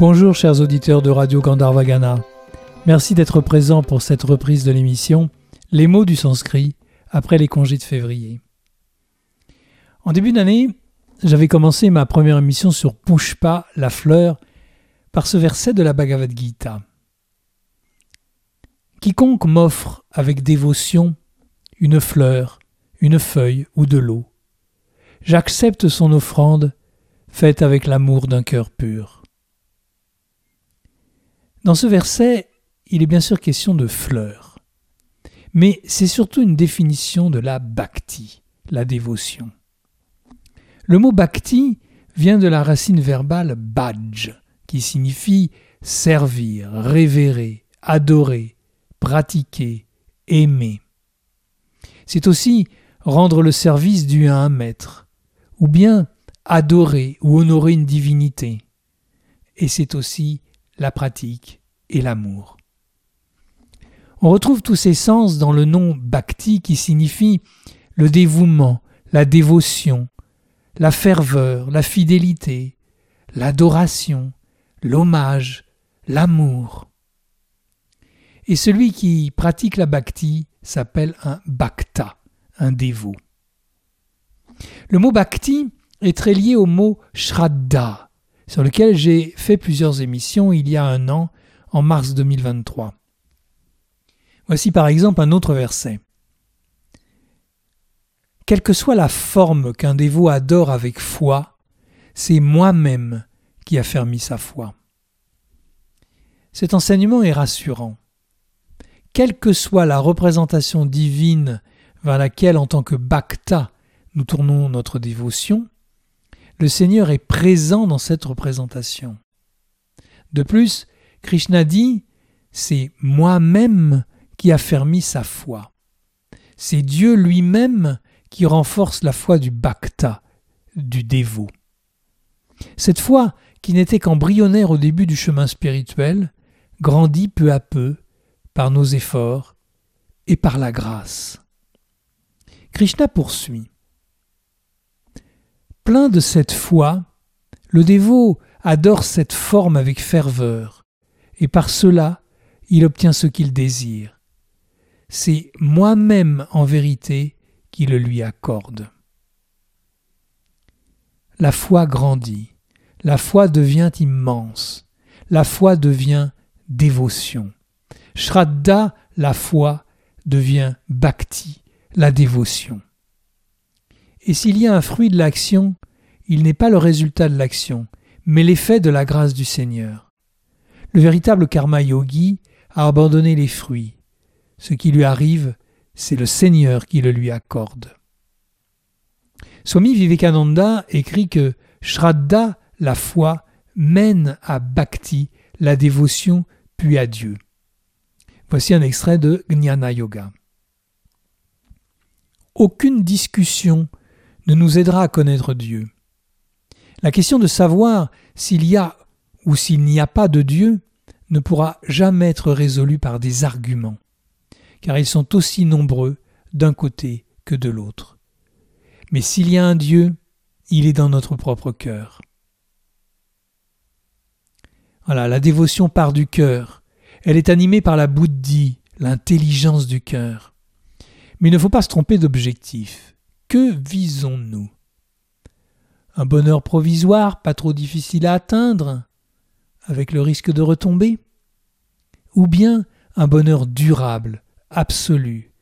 Bonjour chers auditeurs de Radio Gandharvagana. Merci d'être présents pour cette reprise de l'émission Les mots du sanskrit après les congés de février. En début d'année, j'avais commencé ma première émission sur Pushpa, la fleur, par ce verset de la Bhagavad Gita. Quiconque m'offre avec dévotion une fleur, une feuille ou de l'eau, j'accepte son offrande faite avec l'amour d'un cœur pur. Dans ce verset, il est bien sûr question de fleurs, mais c'est surtout une définition de la bhakti, la dévotion. Le mot bhakti vient de la racine verbale bhaj, qui signifie servir, révérer, adorer, pratiquer, aimer. C'est aussi rendre le service dû à un maître, ou bien adorer ou honorer une divinité. Et c'est aussi la pratique et l'amour. On retrouve tous ces sens dans le nom bhakti qui signifie le dévouement, la dévotion, la ferveur, la fidélité, l'adoration, l'hommage, l'amour. Et celui qui pratique la bhakti s'appelle un bhakta, un dévot. Le mot bhakti est très lié au mot shraddha, sur lequel j'ai fait plusieurs émissions il y a un an, en mars 2023. Voici par exemple un autre verset. Quelle que soit la forme qu'un dévot adore avec foi, c'est moi-même qui affermis sa foi. Cet enseignement est rassurant. Quelle que soit la représentation divine vers laquelle, en tant que bhakta, nous tournons notre dévotion, le Seigneur est présent dans cette représentation. De plus, Krishna dit C'est moi-même qui affermis sa foi. C'est Dieu lui-même qui renforce la foi du bhakta, du dévot. Cette foi, qui n'était qu'embryonnaire au début du chemin spirituel, grandit peu à peu par nos efforts et par la grâce. Krishna poursuit. Plein de cette foi, le dévot adore cette forme avec ferveur, et par cela il obtient ce qu'il désire. C'est moi-même en vérité qui le lui accorde. La foi grandit, la foi devient immense, la foi devient dévotion. Shraddha, la foi, devient bhakti, la dévotion. Et s'il y a un fruit de l'action, il n'est pas le résultat de l'action, mais l'effet de la grâce du Seigneur. Le véritable karma yogi a abandonné les fruits. Ce qui lui arrive, c'est le Seigneur qui le lui accorde. Swami Vivekananda écrit que Shraddha, la foi, mène à Bhakti, la dévotion, puis à Dieu. Voici un extrait de Jnana Yoga. Aucune discussion ne nous aidera à connaître Dieu. La question de savoir s'il y a ou s'il n'y a pas de Dieu ne pourra jamais être résolue par des arguments, car ils sont aussi nombreux d'un côté que de l'autre. Mais s'il y a un Dieu, il est dans notre propre cœur. Voilà, la dévotion part du cœur. Elle est animée par la bouddhi, l'intelligence du cœur. Mais il ne faut pas se tromper d'objectif. Que visons-nous? Un bonheur provisoire, pas trop difficile à atteindre, avec le risque de retomber Ou bien un bonheur durable, absolu,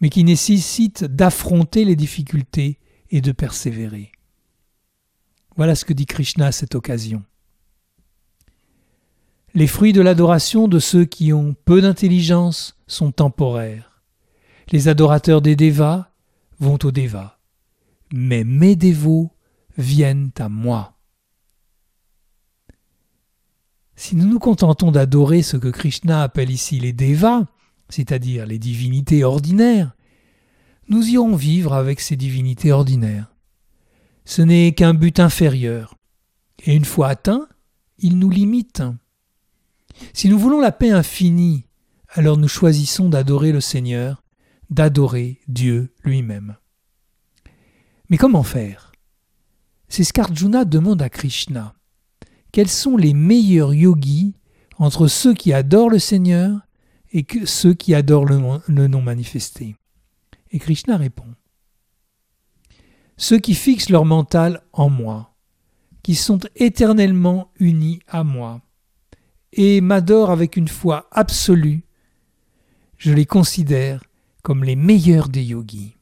mais qui nécessite d'affronter les difficultés et de persévérer Voilà ce que dit Krishna à cette occasion. Les fruits de l'adoration de ceux qui ont peu d'intelligence sont temporaires. Les adorateurs des dévas vont aux dévas. Mais mes dévots viennent à moi. Si nous nous contentons d'adorer ce que Krishna appelle ici les devas, c'est-à-dire les divinités ordinaires, nous irons vivre avec ces divinités ordinaires. Ce n'est qu'un but inférieur, et une fois atteint, il nous limite. Si nous voulons la paix infinie, alors nous choisissons d'adorer le Seigneur, d'adorer Dieu lui-même. Mais comment faire? C'est ce qu'Arjuna demande à Krishna. Quels sont les meilleurs yogis entre ceux qui adorent le Seigneur et ceux qui adorent le non manifesté? Et Krishna répond Ceux qui fixent leur mental en moi, qui sont éternellement unis à moi, et m'adorent avec une foi absolue, je les considère comme les meilleurs des yogis.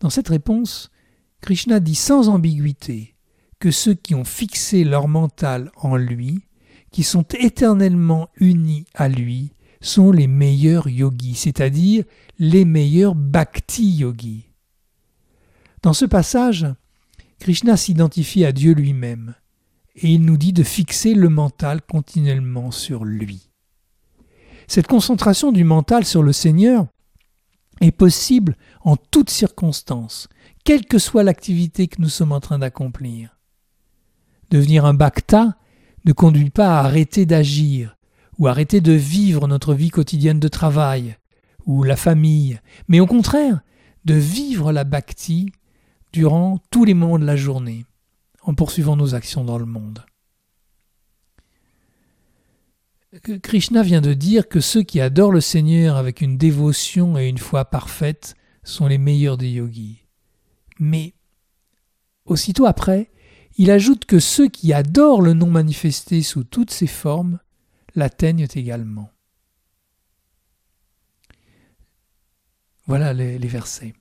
Dans cette réponse, Krishna dit sans ambiguïté que ceux qui ont fixé leur mental en lui, qui sont éternellement unis à lui, sont les meilleurs yogis, c'est-à-dire les meilleurs bhakti yogis. Dans ce passage, Krishna s'identifie à Dieu lui-même, et il nous dit de fixer le mental continuellement sur lui. Cette concentration du mental sur le Seigneur est possible en toutes circonstances, quelle que soit l'activité que nous sommes en train d'accomplir. Devenir un bhakta ne conduit pas à arrêter d'agir ou arrêter de vivre notre vie quotidienne de travail ou la famille, mais au contraire de vivre la bhakti durant tous les moments de la journée, en poursuivant nos actions dans le monde. Krishna vient de dire que ceux qui adorent le Seigneur avec une dévotion et une foi parfaite sont les meilleurs des yogis. Mais aussitôt après, il ajoute que ceux qui adorent le non manifesté sous toutes ses formes l'atteignent également. Voilà les, versets.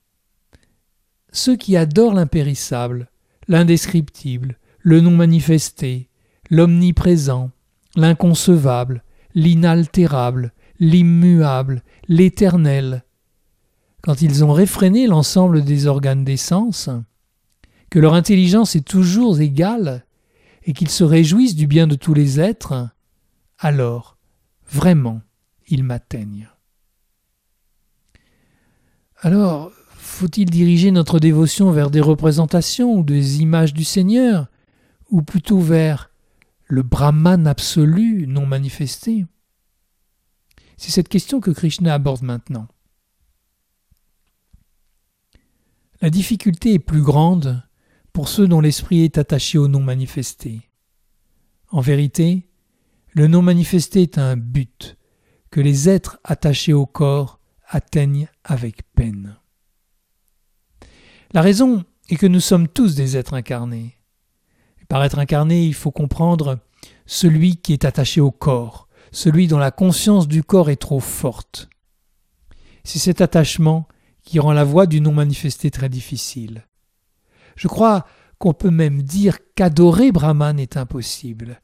Ceux qui adorent l'impérissable, l'indescriptible, le non manifesté, l'omniprésent, l'inconcevable, l'inaltérable, l'immuable, l'éternel, quand ils ont réfréné l'ensemble des organes des sens, que leur intelligence est toujours égale, et qu'ils se réjouissent du bien de tous les êtres, alors, vraiment, ils m'atteignent. Alors, faut-il diriger notre dévotion vers des représentations ou des images du Seigneur, ou plutôt vers le Brahman absolu non manifesté? C'est cette question que Krishna aborde maintenant. La difficulté est plus grande pour ceux dont l'esprit est attaché au non manifesté. En vérité, le non manifesté est un but que les êtres attachés au corps atteignent avec peine. La raison est que nous sommes tous des êtres incarnés. Par être incarné, il faut comprendre celui qui est attaché au corps, celui dont la conscience du corps est trop forte. C'est cet attachement qui rend la voie du non manifesté très difficile. Je crois qu'on peut même dire qu'adorer Brahman est impossible.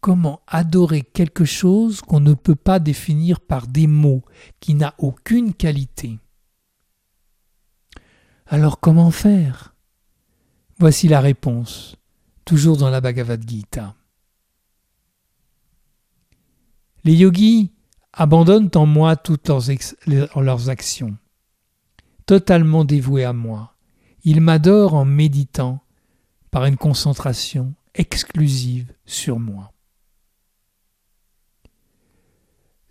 Comment adorer quelque chose qu'on ne peut pas définir par des mots, qui n'a aucune qualité? Alors comment faire? Voici la réponse toujours dans la Bhagavad Gita. Les yogis abandonnent en moi toutes leurs, actions. Totalement dévoués à moi, ils m'adorent en méditant par une concentration exclusive sur moi.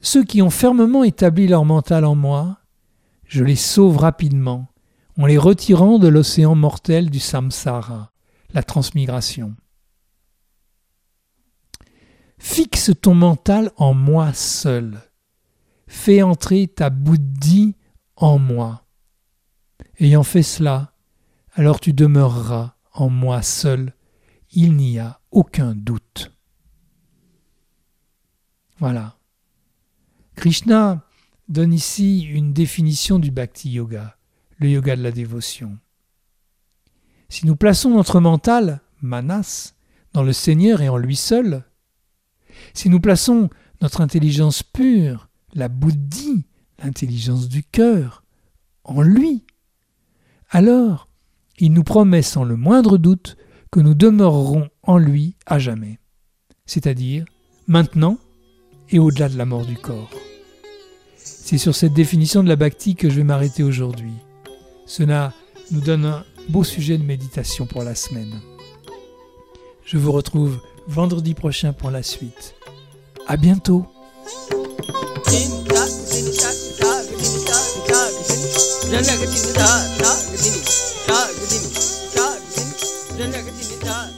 Ceux qui ont fermement établi leur mental en moi, je les sauve rapidement en les retirant de l'océan mortel du samsara, la transmigration. Fixe ton mental en moi seul. Fais entrer ta bouddhi en moi. Ayant fait cela, alors tu demeureras en moi seul. Il n'y a aucun doute. Voilà. Krishna donne ici une définition du bhakti yoga, le yoga de la dévotion. Si nous plaçons notre mental, manas, dans le Seigneur et en lui seul, si nous plaçons notre intelligence pure, la bouddhi, l'intelligence du cœur, en lui, alors il nous promet sans le moindre doute que nous demeurerons en lui à jamais, c'est-à-dire maintenant et au-delà de la mort du corps. C'est sur cette définition de la bhakti que je vais m'arrêter aujourd'hui. Cela nous donne un beau sujet de méditation pour la semaine. Je vous retrouve vendredi prochain pour la suite. À bientôt. 자, 그진, 자, 그진, 전자 그진, 자.